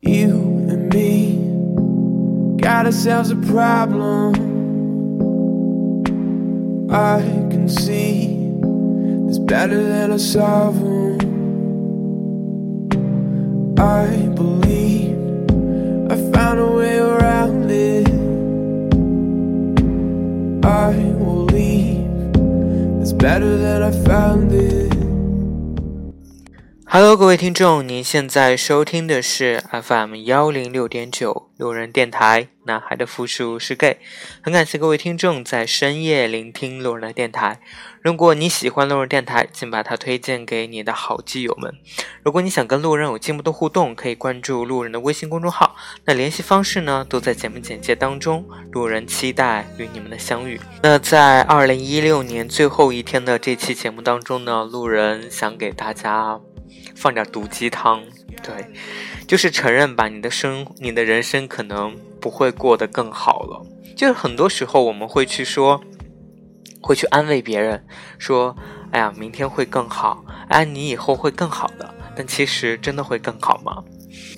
You and me got ourselves a problem. I can see it's better than a 'em. I believe I found a way around it. I will leave. It's better than I found it. Hello，各位听众，您现在收听的是 FM 幺零六点九路人电台。男孩的复数是 gay，很感谢各位听众在深夜聆听路人的电台。如果你喜欢路人电台，请把它推荐给你的好基友们。如果你想跟路人有进一步的互动，可以关注路人的微信公众号。那联系方式呢，都在节目简介当中。路人期待与你们的相遇。那在二零一六年最后一天的这期节目当中呢，路人想给大家。放点毒鸡汤，对，就是承认吧，你的生，你的人生可能不会过得更好了。就是很多时候我们会去说，会去安慰别人，说，哎呀，明天会更好，哎，你以后会更好的。但其实真的会更好吗？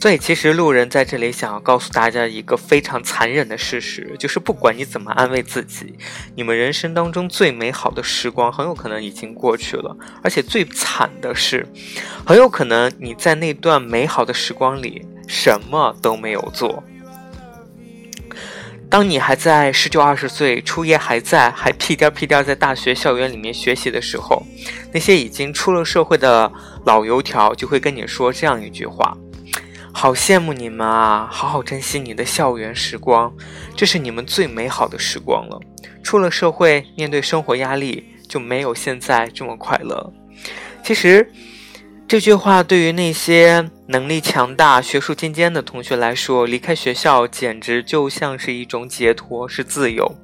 所以，其实路人在这里想要告诉大家一个非常残忍的事实，就是不管你怎么安慰自己，你们人生当中最美好的时光很有可能已经过去了，而且最惨的是，很有可能你在那段美好的时光里什么都没有做。当你还在十九二十岁，初夜还在，还屁颠屁颠在大学校园里面学习的时候，那些已经出了社会的老油条就会跟你说这样一句话。好羡慕你们啊！好好珍惜你的校园时光，这是你们最美好的时光了。出了社会，面对生活压力，就没有现在这么快乐。其实，这句话对于那些能力强大、学术尖尖的同学来说，离开学校简直就像是一种解脱，是自由，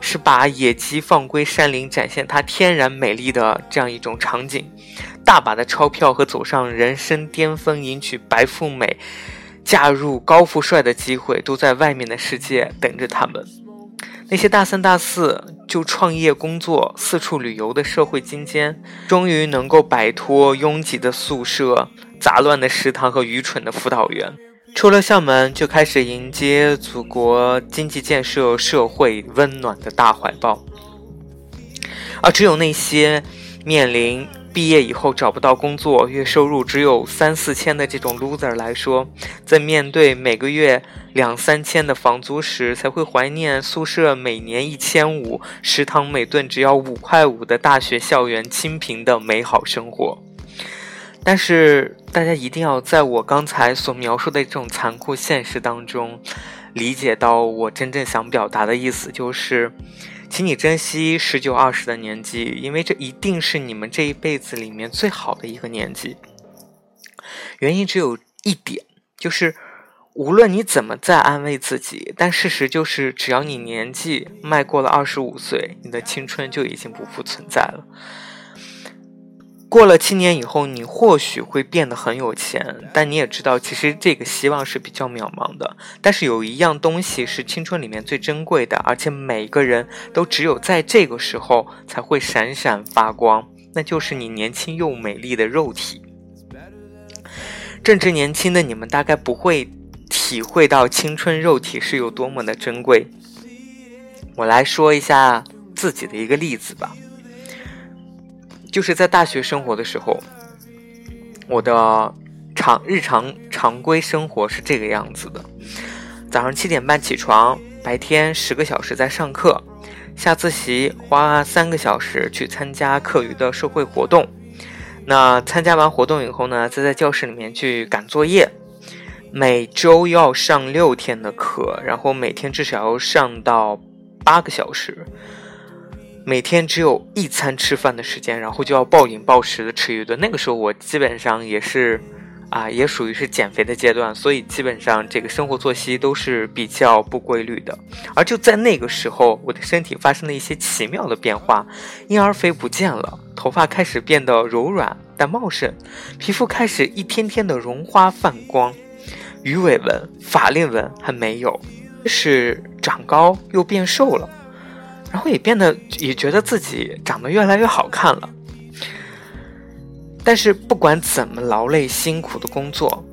是把野鸡放归山林，展现它天然美丽的这样一种场景。大把的钞票和走上人生巅峰、迎娶白富美、嫁入高富帅的机会，都在外面的世界等着他们。那些大三、大四就创业、工作、四处旅游的社会精尖，终于能够摆脱拥挤的宿舍、杂乱的食堂和愚蠢的辅导员，出了校门就开始迎接祖国经济建设、社会温暖的大怀抱。而只有那些面临……毕业以后找不到工作，月收入只有三四千的这种 loser 来说，在面对每个月两三千的房租时，才会怀念宿舍每年一千五、食堂每顿只要五块五的大学校园清贫的美好生活。但是，大家一定要在我刚才所描述的这种残酷现实当中，理解到我真正想表达的意思，就是。请你珍惜十九二十的年纪，因为这一定是你们这一辈子里面最好的一个年纪。原因只有一点，就是无论你怎么在安慰自己，但事实就是，只要你年纪迈过了二十五岁，你的青春就已经不复存在了。过了七年以后，你或许会变得很有钱，但你也知道，其实这个希望是比较渺茫的。但是有一样东西是青春里面最珍贵的，而且每个人都只有在这个时候才会闪闪发光，那就是你年轻又美丽的肉体。正值年轻的你们大概不会体会到青春肉体是有多么的珍贵。我来说一下自己的一个例子吧。就是在大学生活的时候，我的常日常常规生活是这个样子的：早上七点半起床，白天十个小时在上课，下自习花三个小时去参加课余的社会活动。那参加完活动以后呢，再在教室里面去赶作业。每周要上六天的课，然后每天至少要上到八个小时。每天只有一餐吃饭的时间，然后就要暴饮暴食的吃一顿。那个时候我基本上也是，啊，也属于是减肥的阶段，所以基本上这个生活作息都是比较不规律的。而就在那个时候，我的身体发生了一些奇妙的变化，婴儿肥不见了，头发开始变得柔软但茂盛，皮肤开始一天天的绒花泛光，鱼尾纹、法令纹还没有，是长高又变瘦了。然后也变得也觉得自己长得越来越好看了，但是不管怎么劳累辛苦的工作，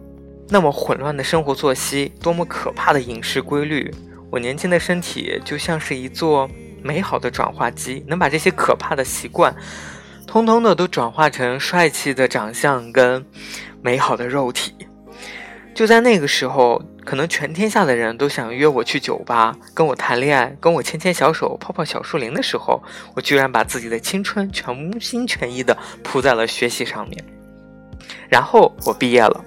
那么混乱的生活作息，多么可怕的饮食规律！我年轻的身体就像是一座美好的转化机，能把这些可怕的习惯，通通的都转化成帅气的长相跟美好的肉体。就在那个时候，可能全天下的人都想约我去酒吧，跟我谈恋爱，跟我牵牵小手，泡泡小树林的时候，我居然把自己的青春全心全意的扑在了学习上面。然后我毕业了，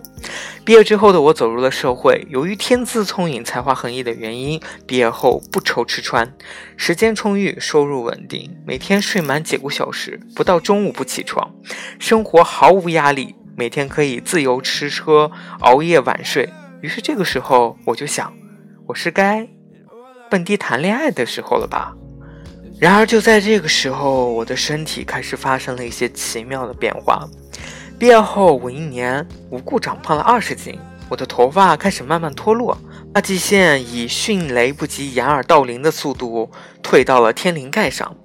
毕业之后的我走入了社会。由于天资聪颖、才华横溢的原因，毕业后不愁吃穿，时间充裕，收入稳定，每天睡满几个小时，不到中午不起床，生活毫无压力。每天可以自由吃喝，熬夜晚睡。于是这个时候，我就想，我是该蹦迪谈恋爱的时候了吧？然而就在这个时候，我的身体开始发生了一些奇妙的变化。毕业后，我一年无故长胖了二十斤，我的头发开始慢慢脱落，发际线以迅雷不及掩耳盗铃的速度退到了天灵盖上，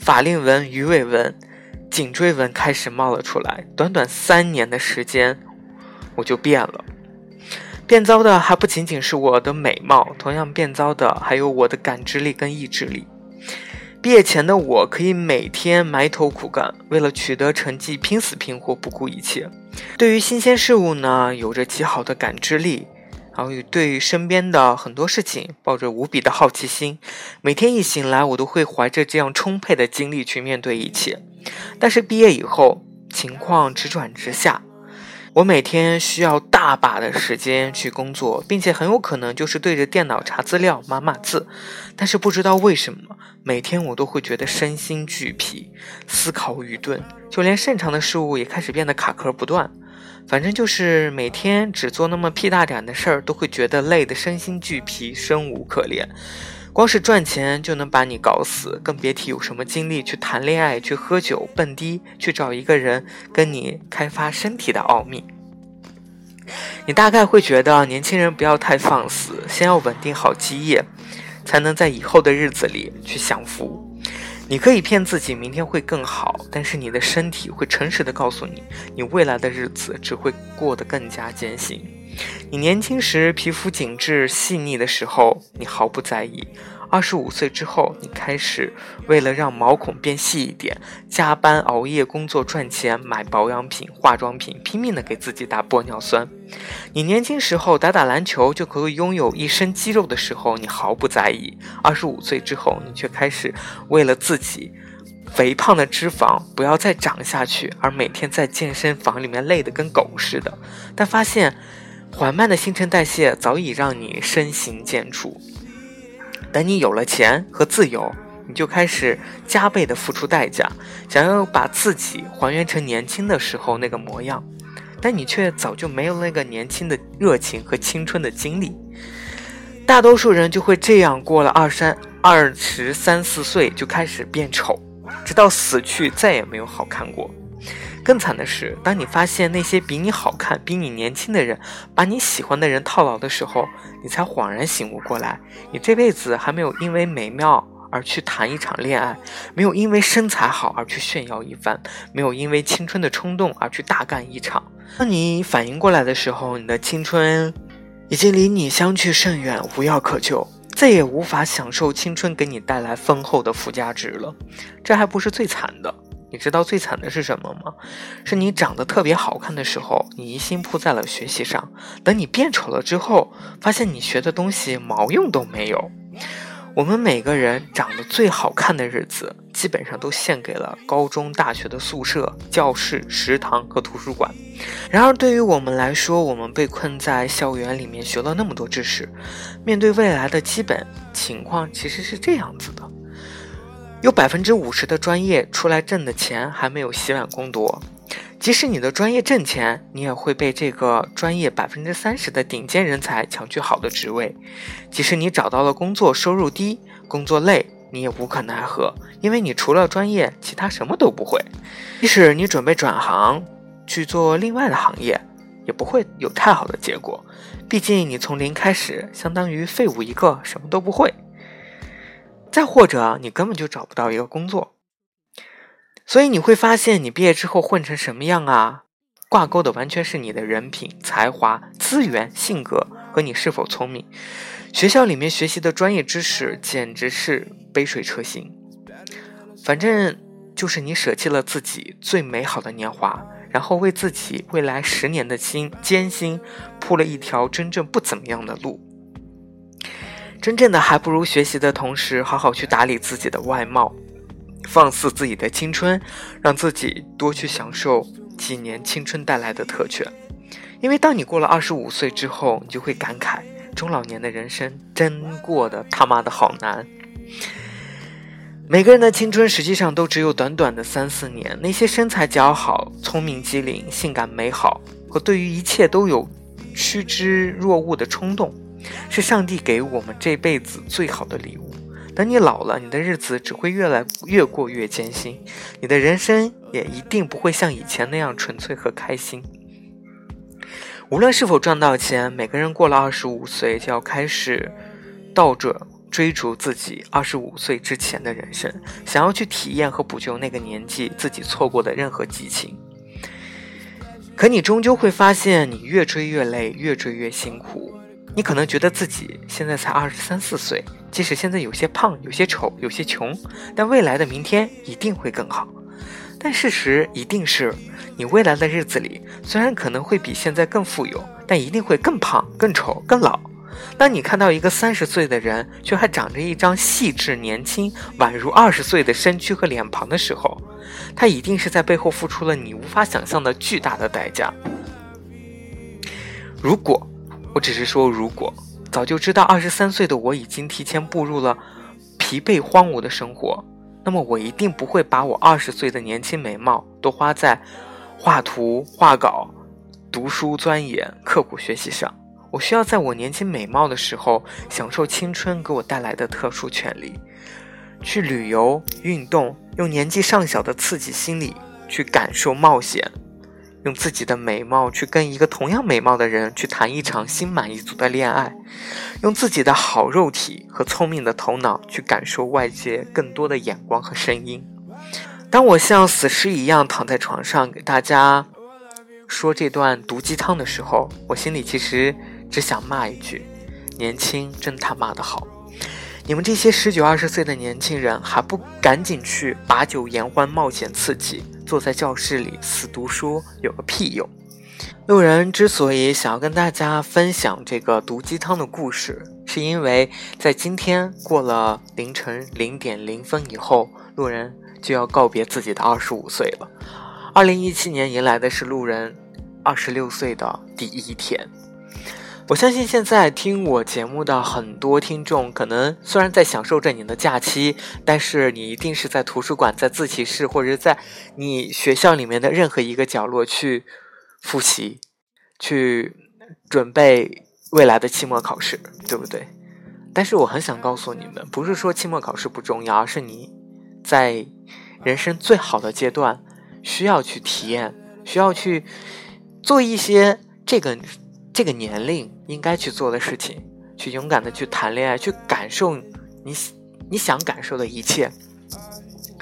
法令纹、鱼尾纹。颈椎纹开始冒了出来，短短三年的时间，我就变了。变糟的还不仅仅是我的美貌，同样变糟的还有我的感知力跟意志力。毕业前的我可以每天埋头苦干，为了取得成绩拼死拼活，不顾一切。对于新鲜事物呢，有着极好的感知力。然后对于身边的很多事情抱着无比的好奇心，每天一醒来，我都会怀着这样充沛的精力去面对一切。但是毕业以后，情况直转直下，我每天需要大把的时间去工作，并且很有可能就是对着电脑查资料、码码字。但是不知道为什么，每天我都会觉得身心俱疲，思考愚钝，就连擅长的事物也开始变得卡壳不断。反正就是每天只做那么屁大点的事儿，都会觉得累得身心俱疲，生无可恋。光是赚钱就能把你搞死，更别提有什么精力去谈恋爱、去喝酒、蹦迪、去找一个人跟你开发身体的奥秘。你大概会觉得年轻人不要太放肆，先要稳定好基业，才能在以后的日子里去享福。你可以骗自己明天会更好，但是你的身体会诚实的告诉你，你未来的日子只会过得更加艰辛。你年轻时皮肤紧致细腻的时候，你毫不在意。二十五岁之后，你开始为了让毛孔变细一点，加班熬夜工作赚钱，买保养品、化妆品，拼命的给自己打玻尿酸。你年轻时候打打篮球就可以拥有一身肌肉的时候，你毫不在意。二十五岁之后，你却开始为了自己肥胖的脂肪不要再长下去，而每天在健身房里面累得跟狗似的。但发现缓慢的新陈代谢早已让你身形健处。等你有了钱和自由，你就开始加倍的付出代价，想要把自己还原成年轻的时候那个模样，但你却早就没有那个年轻的热情和青春的精力。大多数人就会这样过了二三二十三四岁就开始变丑，直到死去再也没有好看过。更惨的是，当你发现那些比你好看、比你年轻的人把你喜欢的人套牢的时候，你才恍然醒悟过来：你这辈子还没有因为美妙而去谈一场恋爱，没有因为身材好而去炫耀一番，没有因为青春的冲动而去大干一场。当你反应过来的时候，你的青春已经离你相去甚远，无药可救，再也无法享受青春给你带来丰厚的附加值了。这还不是最惨的。你知道最惨的是什么吗？是你长得特别好看的时候，你一心扑在了学习上；等你变丑了之后，发现你学的东西毛用都没有。我们每个人长得最好看的日子，基本上都献给了高中、大学的宿舍、教室、食堂和图书馆。然而，对于我们来说，我们被困在校园里面学了那么多知识，面对未来的基本情况，其实是这样子的。有百分之五十的专业出来挣的钱还没有洗碗工多，即使你的专业挣钱，你也会被这个专业百分之三十的顶尖人才抢去好的职位。即使你找到了工作，收入低，工作累，你也无可奈何，因为你除了专业，其他什么都不会。即使你准备转行去做另外的行业，也不会有太好的结果，毕竟你从零开始，相当于废物一个，什么都不会。再或者，你根本就找不到一个工作，所以你会发现，你毕业之后混成什么样啊？挂钩的完全是你的人品、才华、资源、性格和你是否聪明。学校里面学习的专业知识简直是杯水车薪。反正就是你舍弃了自己最美好的年华，然后为自己未来十年的心艰辛铺了一条真正不怎么样的路。真正的还不如学习的同时，好好去打理自己的外貌，放肆自己的青春，让自己多去享受几年青春带来的特权。因为当你过了二十五岁之后，你就会感慨中老年的人生真过得他妈的好难。每个人的青春实际上都只有短短的三四年，那些身材姣好、聪明机灵、性感美好和对于一切都有趋之若鹜的冲动。是上帝给我们这辈子最好的礼物。等你老了，你的日子只会越来越过越艰辛，你的人生也一定不会像以前那样纯粹和开心。无论是否赚到钱，每个人过了二十五岁就要开始倒着追逐自己二十五岁之前的人生，想要去体验和补救那个年纪自己错过的任何激情。可你终究会发现，你越追越累，越追越辛苦。你可能觉得自己现在才二十三四岁，即使现在有些胖、有些丑、有些穷，但未来的明天一定会更好。但事实一定是，你未来的日子里虽然可能会比现在更富有，但一定会更胖、更丑、更老。当你看到一个三十岁的人却还长着一张细致、年轻、宛如二十岁的身躯和脸庞的时候，他一定是在背后付出了你无法想象的巨大的代价。如果。我只是说，如果早就知道二十三岁的我已经提前步入了疲惫荒芜的生活，那么我一定不会把我二十岁的年轻美貌都花在画图、画稿、读书钻研、刻苦学习上。我需要在我年轻美貌的时候，享受青春给我带来的特殊权利，去旅游、运动，用年纪尚小的刺激心理去感受冒险。用自己的美貌去跟一个同样美貌的人去谈一场心满意足的恋爱，用自己的好肉体和聪明的头脑去感受外界更多的眼光和声音。当我像死尸一样躺在床上给大家说这段毒鸡汤的时候，我心里其实只想骂一句：年轻真他妈的好！你们这些十九二十岁的年轻人还不赶紧去把酒言欢、冒险刺激？坐在教室里死读书有个屁用！路人之所以想要跟大家分享这个毒鸡汤的故事，是因为在今天过了凌晨零点零分以后，路人就要告别自己的二十五岁了。二零一七年迎来的是路人二十六岁的第一天。我相信现在听我节目的很多听众，可能虽然在享受着你的假期，但是你一定是在图书馆、在自习室，或者在你学校里面的任何一个角落去复习，去准备未来的期末考试，对不对？但是我很想告诉你们，不是说期末考试不重要，而是你在人生最好的阶段需要去体验，需要去做一些这个。这个年龄应该去做的事情，去勇敢的去谈恋爱，去感受你你想感受的一切。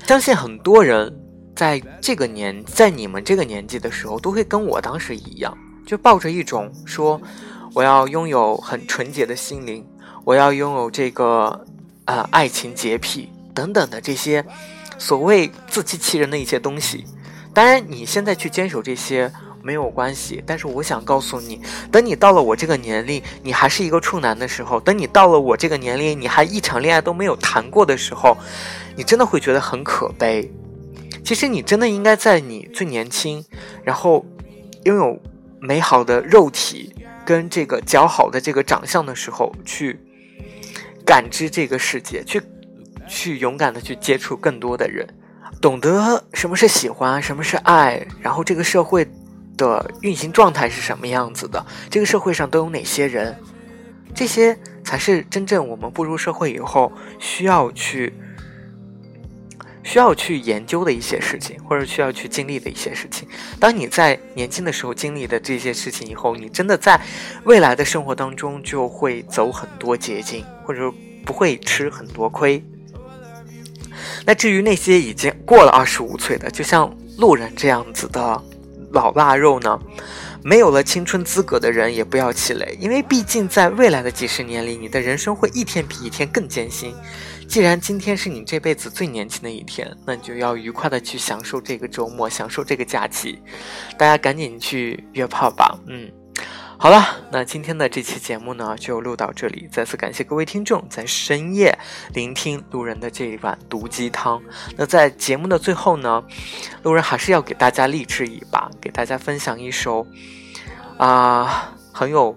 相信很多人在这个年，在你们这个年纪的时候，都会跟我当时一样，就抱着一种说我要拥有很纯洁的心灵，我要拥有这个呃爱情洁癖等等的这些所谓自欺欺人的一些东西。当然，你现在去坚守这些。没有关系，但是我想告诉你，等你到了我这个年龄，你还是一个处男的时候，等你到了我这个年龄，你还一场恋爱都没有谈过的时候，你真的会觉得很可悲。其实你真的应该在你最年轻，然后拥有美好的肉体跟这个较好的这个长相的时候，去感知这个世界，去去勇敢的去接触更多的人，懂得什么是喜欢，什么是爱，然后这个社会。的运行状态是什么样子的？这个社会上都有哪些人？这些才是真正我们步入社会以后需要去需要去研究的一些事情，或者需要去经历的一些事情。当你在年轻的时候经历的这些事情以后，你真的在未来的生活当中就会走很多捷径，或者不会吃很多亏。那至于那些已经过了二十五岁的，就像路人这样子的。老腊肉呢？没有了青春资格的人也不要气馁，因为毕竟在未来的几十年里，你的人生会一天比一天更艰辛。既然今天是你这辈子最年轻的一天，那你就要愉快的去享受这个周末，享受这个假期。大家赶紧去约炮吧，嗯。好了，那今天的这期节目呢，就录到这里。再次感谢各位听众在深夜聆听路人的这一碗毒鸡汤。那在节目的最后呢，路人还是要给大家励志一把，给大家分享一首啊很有、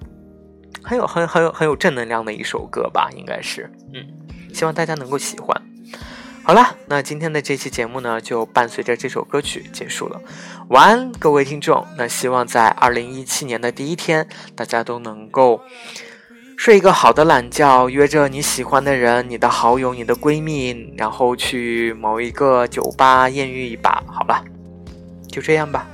很有、很很有、很有正能量的一首歌吧，应该是，嗯，希望大家能够喜欢。好了，那今天的这期节目呢，就伴随着这首歌曲结束了。晚安，各位听众。那希望在二零一七年的第一天，大家都能够睡一个好的懒觉，约着你喜欢的人、你的好友、你的闺蜜，然后去某一个酒吧艳遇一把。好了，就这样吧。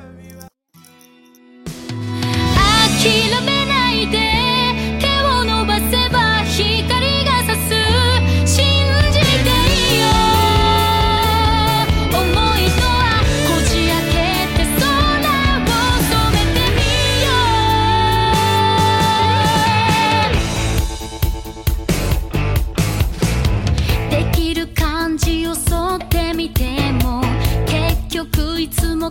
つも